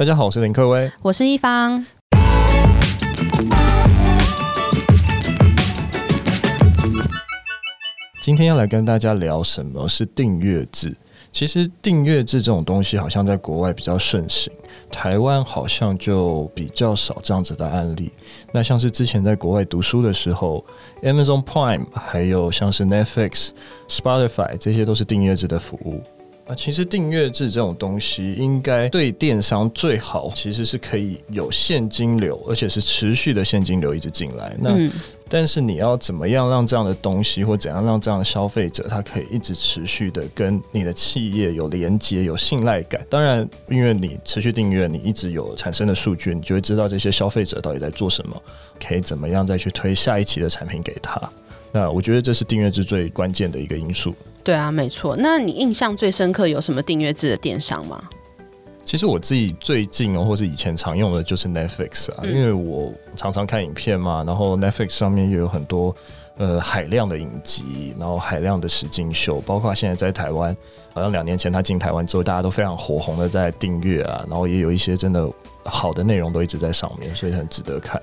大家好，我是林克威，我是一方。今天要来跟大家聊什么是订阅制。其实订阅制这种东西好像在国外比较盛行，台湾好像就比较少这样子的案例。那像是之前在国外读书的时候，Amazon Prime，还有像是 Netflix、Spotify，这些都是订阅制的服务。啊，其实订阅制这种东西，应该对电商最好，其实是可以有现金流，而且是持续的现金流一直进来。那、嗯、但是你要怎么样让这样的东西，或怎样让这样的消费者，他可以一直持续的跟你的企业有连接、有信赖感？当然，因为你持续订阅，你一直有产生的数据，你就会知道这些消费者到底在做什么，可以怎么样再去推下一期的产品给他。那我觉得这是订阅制最关键的一个因素。对啊，没错。那你印象最深刻有什么订阅制的电商吗？其实我自己最近哦，或是以前常用的就是 Netflix 啊，嗯、因为我常常看影片嘛，然后 Netflix 上面又有很多呃海量的影集，然后海量的实境秀，包括现在在台湾，好像两年前他进台湾之后，大家都非常火红的在订阅啊，然后也有一些真的好的内容都一直在上面，所以很值得看。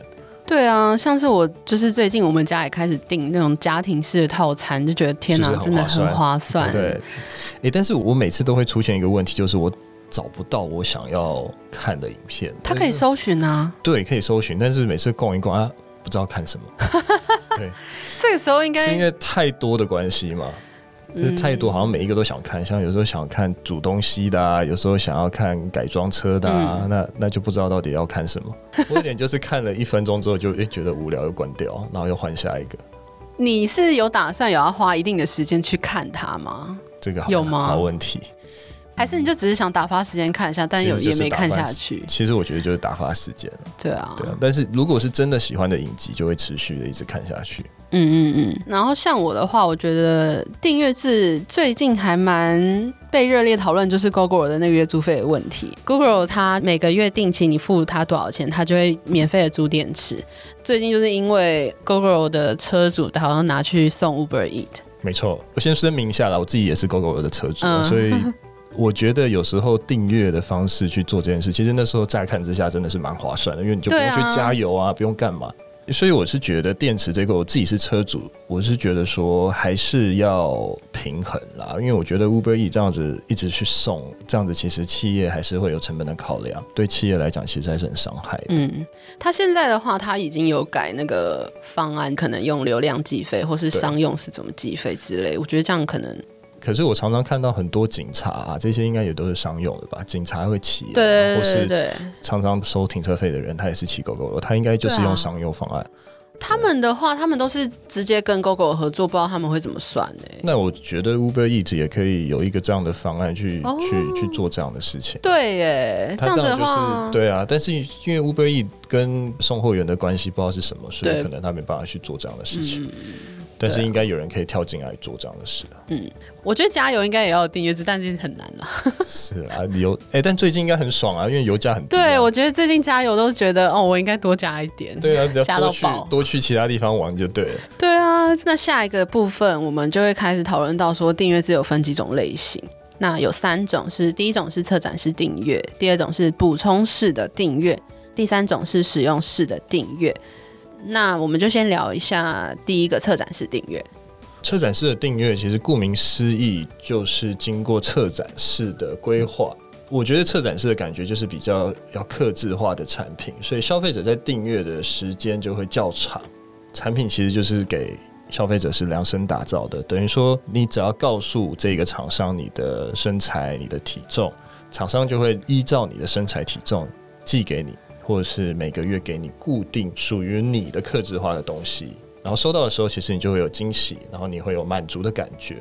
对啊，像是我就是最近我们家也开始订那种家庭式的套餐，就觉得天哪，真的很划算。对，哎、欸，但是我每次都会出现一个问题，就是我找不到我想要看的影片。它可以搜寻啊，对，可以搜寻，但是每次逛一逛啊，不知道看什么。对，这个时候应该是因为太多的关系嘛。就是太多，好像每一个都想看，像有时候想看煮东西的啊，有时候想要看改装车的啊，嗯、那那就不知道到底要看什么。我有点就是看了一分钟之后就诶觉得无聊，又关掉，然后又换下一个。你是有打算有要花一定的时间去看它吗？这个好有吗？好问题。还是你就只是想打发时间看一下，但有也没看下去。其实我觉得就是打发时间。对啊，对啊。但是如果是真的喜欢的影集，就会持续的一直看下去。嗯嗯嗯。然后像我的话，我觉得订阅制最近还蛮被热烈讨论，就是 Gogoro 的那个月租费的问题。Gogoro 它每个月定期你付它多少钱，它就会免费的租电池。最近就是因为 Gogoro 的车主好像拿去送 Uber Eat。没错，我先声明一下啦，我自己也是 Gogoro 的车主，嗯、所以。我觉得有时候订阅的方式去做这件事，其实那时候乍看之下真的是蛮划算的，因为你就不用去加油啊，不用干嘛。所以我是觉得电池这个，我自己是车主，我是觉得说还是要平衡啦。因为我觉得 Uber E 这样子一直去送，这样子其实企业还是会有成本的考量，对企业来讲其实还是很伤害的。嗯，他现在的话，他已经有改那个方案，可能用流量计费，或是商用是怎么计费之类。我觉得这样可能。可是我常常看到很多警察啊，这些应该也都是商用的吧？警察会骑、啊，对，或是常常收停车费的人，他也是骑 Gogoro，他应该就是用商用方案。他们的话，他们都是直接跟 Gogoro 合作，不知道他们会怎么算呢？那我觉得 Uber Eats 也可以有一个这样的方案去、哦、去去做这样的事情。对耶，这样子的话，对啊。但是因为 Uber Eats 跟送货员的关系不知道是什么，所以可能他没办法去做这样的事情。嗯但是应该有人可以跳进来做这样的事啊。嗯，我觉得加油应该也要有订阅制，但是很难啦。是啊，油哎、欸，但最近应该很爽啊，因为油价很低、啊。对，我觉得最近加油都觉得哦，我应该多加一点。对啊，只要加到饱，多去其他地方玩就对了。对啊，那下一个部分我们就会开始讨论到说，订阅制有分几种类型。那有三种是，第一种是策展式订阅，第二种是补充式的订阅，第三种是使用式的订阅。那我们就先聊一下第一个策展式订阅。策展式的订阅其实顾名思义就是经过策展式的规划。我觉得策展式的感觉就是比较要克制化的产品，所以消费者在订阅的时间就会较长。产品其实就是给消费者是量身打造的，等于说你只要告诉这个厂商你的身材、你的体重，厂商就会依照你的身材体重寄给你。或者是每个月给你固定属于你的克制化的东西，然后收到的时候，其实你就会有惊喜，然后你会有满足的感觉，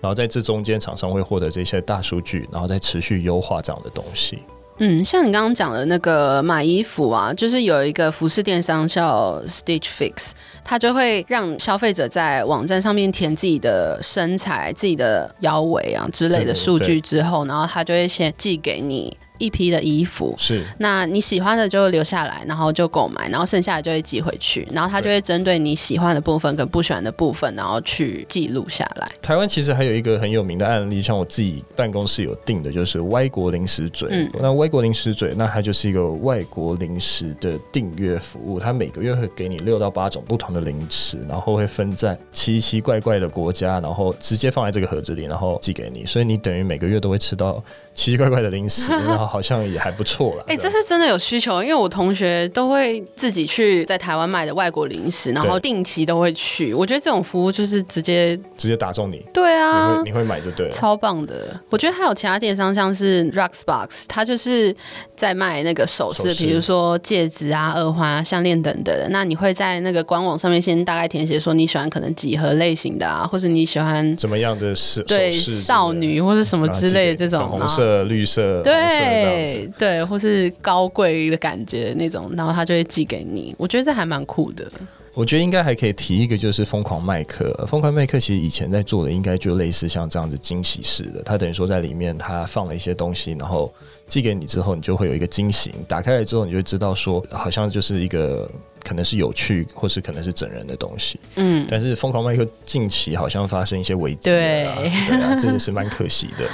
然后在这中间，厂商会获得这些大数据，然后再持续优化这样的东西。嗯，像你刚刚讲的那个买衣服啊，就是有一个服饰电商叫 Stitch Fix，它就会让消费者在网站上面填自己的身材、自己的腰围啊之类的数据之后，然后他就会先寄给你。一批的衣服，是，那你喜欢的就留下来，然后就购买，然后剩下的就会寄回去，然后他就会针对你喜欢的部分跟不喜欢的部分，然后去记录下来。台湾其实还有一个很有名的案例，像我自己办公室有订的，就是歪国零食嘴。嗯，那歪国零食嘴，那它就是一个外国零食的订阅服务，它每个月会给你六到八种不同的零食，然后会分在奇奇怪怪的国家，然后直接放在这个盒子里，然后寄给你，所以你等于每个月都会吃到奇奇怪怪的零食，然后好像也还不错了。哎、欸，这是真的有需求，因为我同学都会自己去在台湾买的外国零食，然后定期都会去。我觉得这种服务就是直接直接打中你。对啊，你会你会买就对了，超棒的。我觉得还有其他电商，像是 Rocksbox，它就是在卖那个首饰，比如说戒指啊、耳环啊、项链等等的。那你会在那个官网上面先大概填写说你喜欢可能几何类型的啊，或者你喜欢怎么样的饰？对，少女或者什么之类的这种，红色、绿色，对对，或是高贵的感觉那种，然后他就会寄给你。我觉得这还蛮酷的。我觉得应该还可以提一个，就是疯狂麦克。疯狂麦克其实以前在做的，应该就类似像这样子惊喜式的。他等于说在里面他放了一些东西，然后寄给你之后，你就会有一个惊喜。打开来之后，你就会知道说，好像就是一个可能是有趣，或是可能是整人的东西。嗯。但是疯狂麦克近期好像发生一些危机，对对啊，这也是蛮可惜的。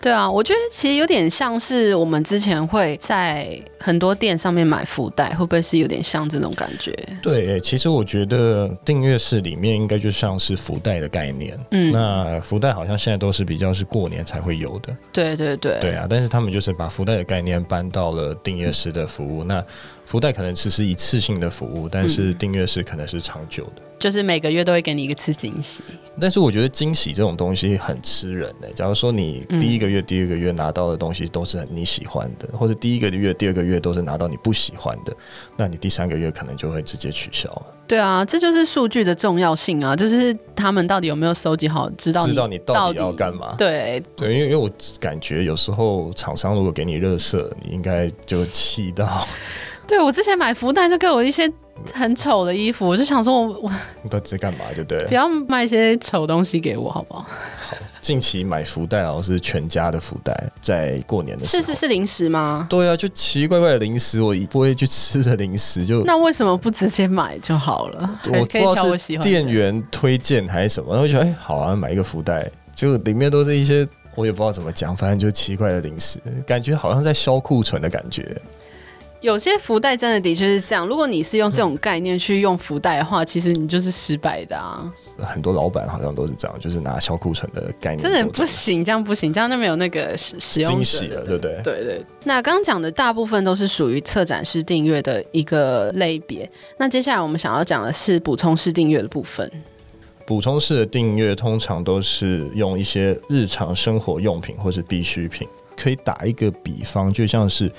对啊，我觉得其实有点像是我们之前会在很多店上面买福袋，会不会是有点像这种感觉？对，其实我觉得订阅式里面应该就像是福袋的概念。嗯，那福袋好像现在都是比较是过年才会有的。对对对。对啊，但是他们就是把福袋的概念搬到了订阅式的服务。嗯、那福袋可能只是一次性的服务，但是订阅式可能是长久的。就是每个月都会给你一个次惊喜，但是我觉得惊喜这种东西很吃人的、欸。假如说你第一个月、第二个月拿到的东西都是你喜欢的，或者第一个月、第二个月都是拿到你不喜欢的，那你第三个月可能就会直接取消了。对啊，这就是数据的重要性啊！就是他们到底有没有收集好，知道你知道你到底要干嘛？对对，因为因为我感觉有时候厂商如果给你热色，你应该就气到。对，我之前买福袋就给我一些。很丑的衣服，我就想说我，我你到底在干嘛？就对了，不要卖一些丑东西给我，好不好？好，近期买福袋，好像是全家的福袋，在过年的时候。是是是零食吗？对啊，就奇奇怪怪的零食，我不会去吃的零食，就那为什么不直接买就好了？我不知道是店员推荐还是什么，然后觉得哎，好啊，买一个福袋，就里面都是一些我也不知道怎么讲，反正就奇怪的零食，感觉好像在消库存的感觉。有些福袋真的的确是这样。如果你是用这种概念去用福袋的话，嗯、其实你就是失败的啊。很多老板好像都是这样，就是拿小库存的概念。真的不行，这样不行，这样就没有那个使使用惊喜了，对不对？对对。那刚刚讲的大部分都是属于策展式订阅的一个类别。那接下来我们想要讲的是补充式订阅的部分。补充式的订阅通常都是用一些日常生活用品或是必需品。可以打一个比方，就像是。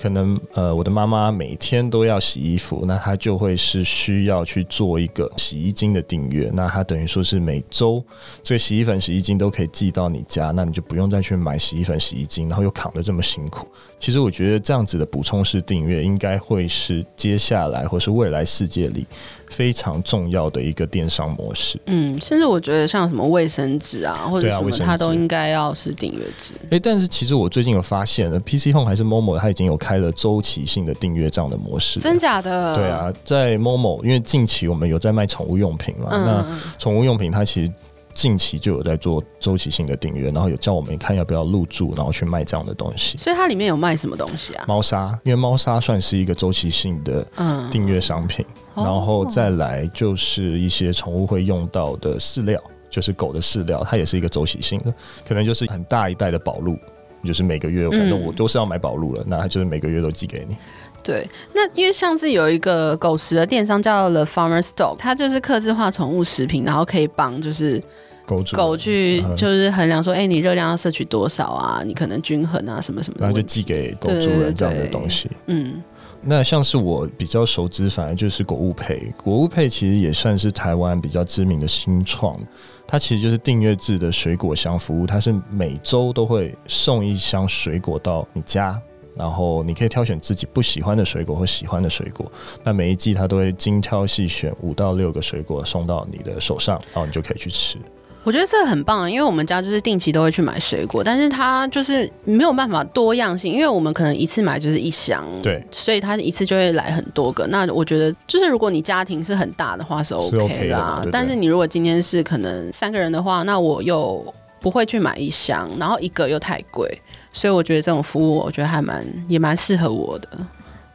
可能呃，我的妈妈每天都要洗衣服，那她就会是需要去做一个洗衣精的订阅。那她等于说是每周这个洗衣粉、洗衣精都可以寄到你家，那你就不用再去买洗衣粉、洗衣精，然后又扛得这么辛苦。其实我觉得这样子的补充式订阅，应该会是接下来或是未来世界里非常重要的一个电商模式。嗯，甚至我觉得像什么卫生纸啊，或者什么，它都应该要是订阅制。诶、欸，但是其实我最近有发现了，PC Home 还是 Momo，它已经有开了周期性的订阅这样的模式。真假的？对啊，在 Momo，因为近期我们有在卖宠物用品嘛，嗯、那宠物用品它其实近期就有在做周期性的订阅，然后有叫我们看要不要入驻，然后去卖这样的东西。所以它里面有卖什么东西啊？猫砂，因为猫砂算是一个周期性的订阅商品。嗯然后再来就是一些宠物会用到的饲料，就是狗的饲料，它也是一个周期性的，可能就是很大一袋的宝路，就是每个月，反正我都是要买宝路了，嗯、那它就是每个月都寄给你。对，那因为像是有一个狗食的电商叫 The Farmer's Dog，它就是客制化宠物食品，然后可以帮就是狗狗去就是衡量说，哎、嗯，你热量要摄取多少啊？你可能均衡啊，什么什么的，然后就寄给狗主人这样的东西，嗯。那像是我比较熟知，反而就是果物配。果物配其实也算是台湾比较知名的新创，它其实就是订阅制的水果箱服务，它是每周都会送一箱水果到你家，然后你可以挑选自己不喜欢的水果或喜欢的水果。那每一季它都会精挑细选五到六个水果送到你的手上，然后你就可以去吃。我觉得这个很棒，因为我们家就是定期都会去买水果，但是它就是没有办法多样性，因为我们可能一次买就是一箱，对，所以它一次就会来很多个。那我觉得就是如果你家庭是很大的话是 OK 啦，是 OK 的，对对，但是你如果今天是可能三个人的话，那我又不会去买一箱，然后一个又太贵，所以我觉得这种服务我觉得还蛮也蛮适合我的。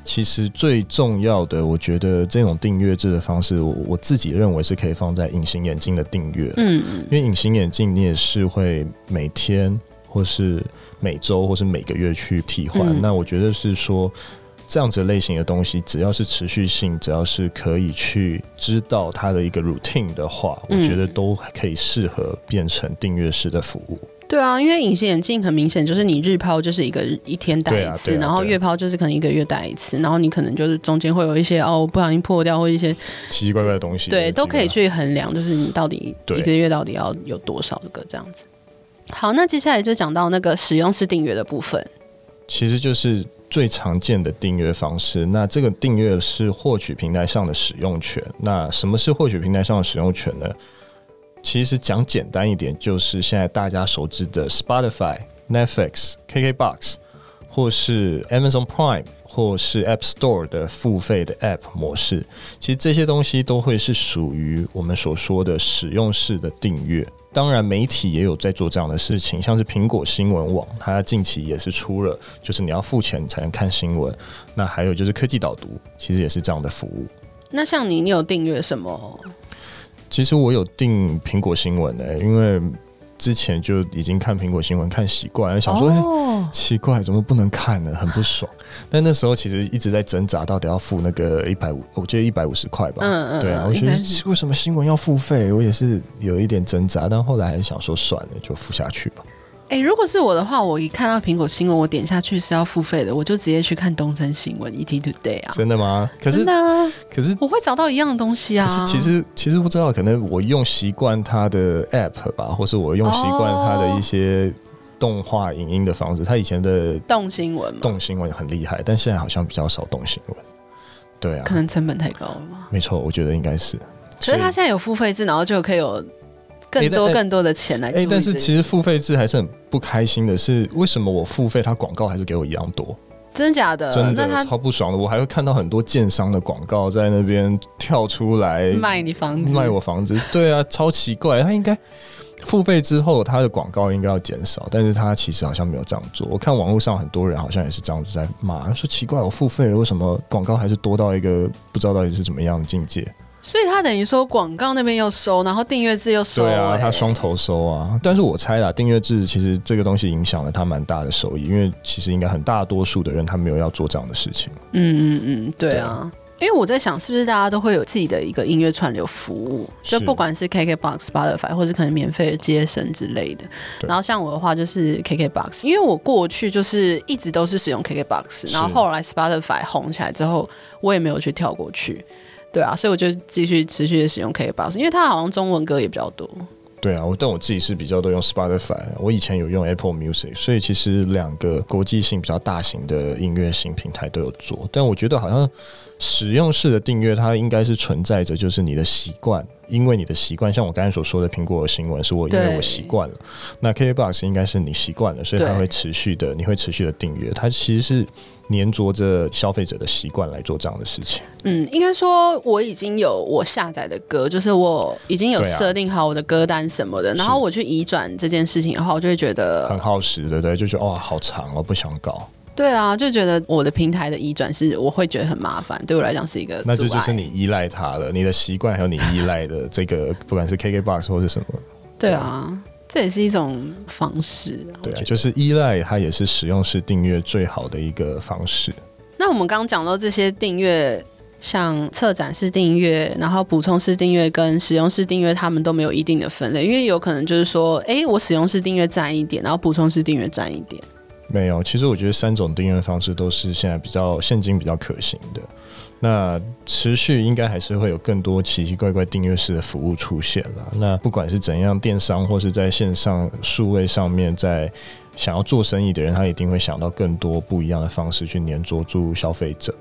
其实最重要的，我觉得这种订阅制的方式，我我自己认为是可以放在隐形眼镜的订阅。嗯，因为隐形眼镜你也是会每天或是每周或是每个月去替换。嗯，那我觉得是说这样子类型的东西，只要是持续性，只要是可以去知道它的一个 routine 的话，我觉得都可以适合变成订阅式的服务。对啊，因为隐形眼镜很明显就是你日抛就是一个一天戴一次，啊啊啊、然后月抛就是可能一个月戴一次，然后你可能就是中间会有一些哦不小心破掉或一些奇奇怪怪的东西，对，都可以去衡量，就是你到底一个月到底要有多少个这样子。好，那接下来就讲到那个使用式订阅的部分，其实就是最常见的订阅方式。那这个订阅是获取平台上的使用权。那什么是获取平台上的使用权呢？其实讲简单一点，就是现在大家熟知的 Spotify、Netflix、KKBox，或是 Amazon Prime，或是 App Store 的付费的 App 模式。其实这些东西都会是属于我们所说的使用式的订阅。当然，媒体也有在做这样的事情，像是苹果新闻网，它近期也是出了，就是你要付钱才能看新闻。那还有就是科技导读，其实也是这样的服务。那像你，你有订阅什么？其实我有订苹果新闻的、欸，因为之前就已经看苹果新闻看习惯了，想说，哎、哦欸，奇怪，怎么不能看呢？很不爽。但那时候其实一直在挣扎，到底要付那个一百五，我觉得一百五十块吧。嗯嗯。对啊，我觉得为什么新闻要付费？我也是有一点挣扎，但后来还是想说算了，就付下去吧。哎、欸，如果是我的话，我一看到苹果新闻，我点下去是要付费的，我就直接去看东森新闻 ET Today 啊。真的吗？可是真的啊。可是我会找到一样的东西啊。可是其实其实不知道，可能我用习惯它的 App 吧，或是我用习惯它的一些动画影音的方式。它以前的动新闻，动新闻很厉害，但现在好像比较少动新闻。对啊，可能成本太高了吗？没错，我觉得应该是。所以它现在有付费制，然后就可以有。更多更多的钱来哎、欸欸，但是其实付费制还是很不开心的是，为什么我付费，它广告还是给我一样多？真的假的？真的超不爽的。我还会看到很多建商的广告在那边跳出来卖你房子，卖我房子。对啊，超奇怪。他应该付费之后，他的广告应该要减少，但是他其实好像没有这样做。我看网络上很多人好像也是这样子在骂，说奇怪，我付费了，为什么广告还是多到一个不知道到底是怎么样的境界？所以他等于说广告那边又收，然后订阅制又收。对啊，他双头收啊。但是我猜啦，订阅制其实这个东西影响了他蛮大的收益，因为其实应该很大多数的人他没有要做这样的事情。嗯嗯嗯，对啊。因为我在想，是不是大家都会有自己的一个音乐串流服务？就不管是 KKBOX、Spotify，或是可能免费的接生之类的。然后像我的话，就是 KKBOX，因为我过去就是一直都是使用 KKBOX，然后后来 Spotify 红起来之后，我也没有去跳过去。对啊，所以我就继续持续的使用 KBox，因为它好像中文歌也比较多。对啊，我但我自己是比较多用 Spotify，我以前有用 Apple Music，所以其实两个国际性比较大型的音乐型平台都有做。但我觉得好像使用式的订阅，它应该是存在着就是你的习惯，因为你的习惯，像我刚才所说的苹果的新闻是我因为我习惯了，那 KKBOX 应该是你习惯了，所以它会持续的，你会持续的订阅，它其实是。黏着着消费者的习惯来做这样的事情。嗯，应该说我已经有我下载的歌，就是我已经有设定好我的歌单什么的。啊、然后我去移转这件事情的话，我就会觉得很耗时，对不对？就觉得哇，好长，我不想搞。对啊，就觉得我的平台的移转是我会觉得很麻烦，对我来讲是一个。那这就是你依赖它了，你的习惯还有你依赖的这个，不管是 KKBOX 或是什么。对啊。这也是一种方式，对啊，就是依赖它也是使用式订阅最好的一个方式。那我们刚刚讲到这些订阅，像策展式订阅，然后补充式订阅跟使用式订阅，他们都没有一定的分类，因为有可能就是说，哎，我使用式订阅占一点，然后补充式订阅占一点。没有，其实我觉得三种订阅方式都是现在比较现今比较可行的。那持续应该还是会有更多奇奇怪怪订阅式的服务出现了。那不管是怎样，电商或是在线上数位上面，在想要做生意的人，他一定会想到更多不一样的方式去黏着住消费者，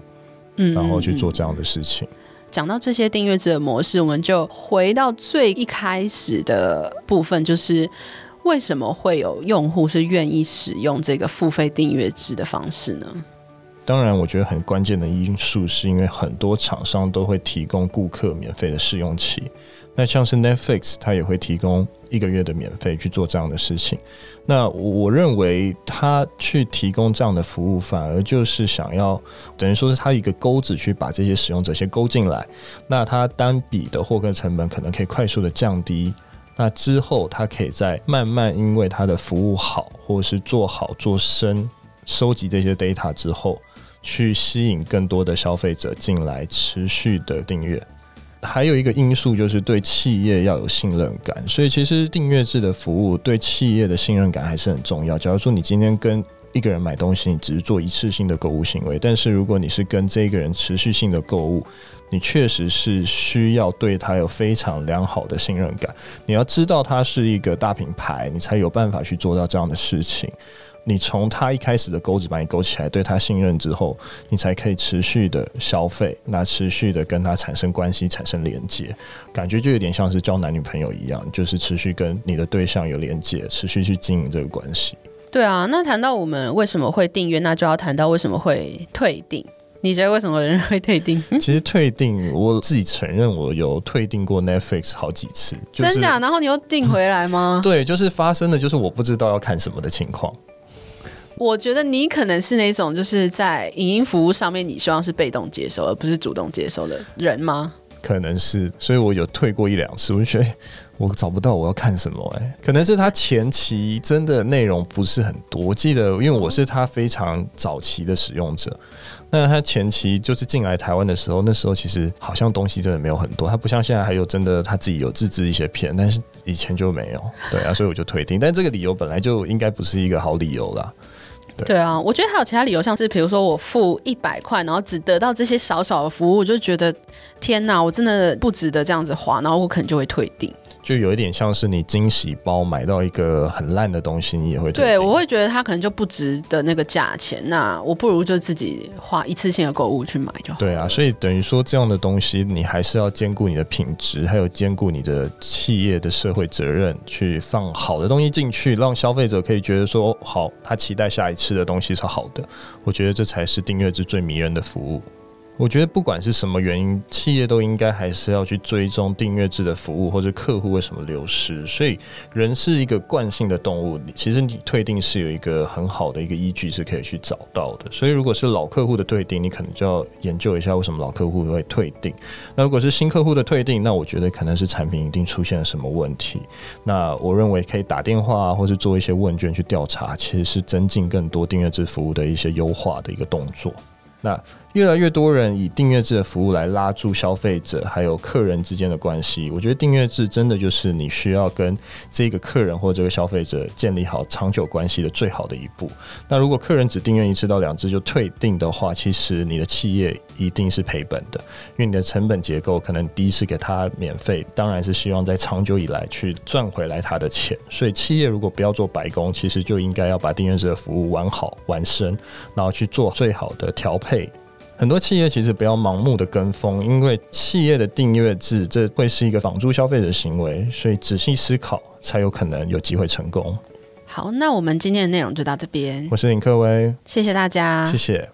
嗯，然后去做这样的事情。讲到这些订阅制的模式，我们就回到最一开始的部分，就是为什么会有用户是愿意使用这个付费订阅制的方式呢？当然，我觉得很关键的因素是因为很多厂商都会提供顾客免费的试用期。那像是 Netflix，它也会提供一个月的免费去做这样的事情。那我认为他去提供这样的服务，反而就是想要等于说是他一个钩子去把这些使用者先勾进来。那他单笔的获客成本可能可以快速的降低。那之后，他可以再慢慢因为他的服务好，或是做好做深，收集这些 data 之后，去吸引更多的消费者进来，持续的订阅。还有一个因素就是对企业要有信任感，所以其实订阅制的服务对企业的信任感还是很重要。假如说你今天跟一个人买东西，你只是做一次性的购物行为，但是如果你是跟这个人持续性的购物，你确实是需要对他有非常良好的信任感。你要知道他是一个大品牌，你才有办法去做到这样的事情。你从他一开始的钩子把你勾起来，对他信任之后，你才可以持续的消费，那持续的跟他产生关系、产生连接，感觉就有点像是交男女朋友一样，就是持续跟你的对象有连接，持续去经营这个关系。对啊，那谈到我们为什么会订阅，那就要谈到为什么会退订。你觉得为什么人会退订？其实退订，我自己承认我有退订过 Netflix 好几次，就是、真假？然后你又订回来吗？对，就是发生的就是我不知道要看什么的情况。我觉得你可能是那种就是在影音服务上面，你希望是被动接受而不是主动接受的人吗？可能是，所以我有退过一两次，我就觉得我找不到我要看什么哎、可能是他前期真的内容不是很多。我记得，因为我是他非常早期的使用者，那他前期就是进来台湾的时候，那时候其实好像东西真的没有很多，他不像现在还有真的他自己有自制一些片，但是以前就没有，对啊，所以我就退订。但这个理由本来就应该不是一个好理由啦。对啊，我觉得还有其他理由，像是比如说我付一百块，然后只得到这些少少的服务，我就觉得天哪，我真的不值得这样子花，然后我可能就会退订。就有一点像是你惊喜包买到一个很烂的东西，你也会。对，我会觉得它可能就不值得那个价钱，那我不如就自己花一次性的购物去买就好。对啊，所以等于说这样的东西，你还是要兼顾你的品质，还有兼顾你的企业的社会责任，去放好的东西进去，让消费者可以觉得说好，他期待下一次的东西是好的。我觉得这才是订阅制最迷人的服务。我觉得不管是什么原因，企业都应该还是要去追踪订阅制的服务，或者客户为什么流失。所以人是一个惯性的动物，其实你退订是有一个很好的一个依据是可以去找到的。所以如果是老客户的退订，你可能就要研究一下为什么老客户会退订。那如果是新客户的退订，那我觉得可能是产品一定出现了什么问题。那我认为可以打电话或是做一些问卷去调查，其实是增进更多订阅制服务的一些优化的一个动作。那越来越多人以订阅制的服务来拉住消费者还有客人之间的关系，我觉得订阅制真的就是你需要跟这个客人或这个消费者建立好长久关系的最好的一步。那如果客人只订阅一次到两次就退订的话，其实你的企业一定是赔本的，因为你的成本结构可能第一次给他免费，当然是希望在长久以来去赚回来他的钱。所以企业如果不要做白工，其实就应该要把订阅制的服务玩好完深，然后去做最好的调配。很多企业其实不要盲目的跟风，因为企业的订阅制这会是一个房租消费者的行为，所以仔细思考才有可能有机会成功。好，那我们今天的内容就到这边。我是林克威，谢谢大家，谢谢。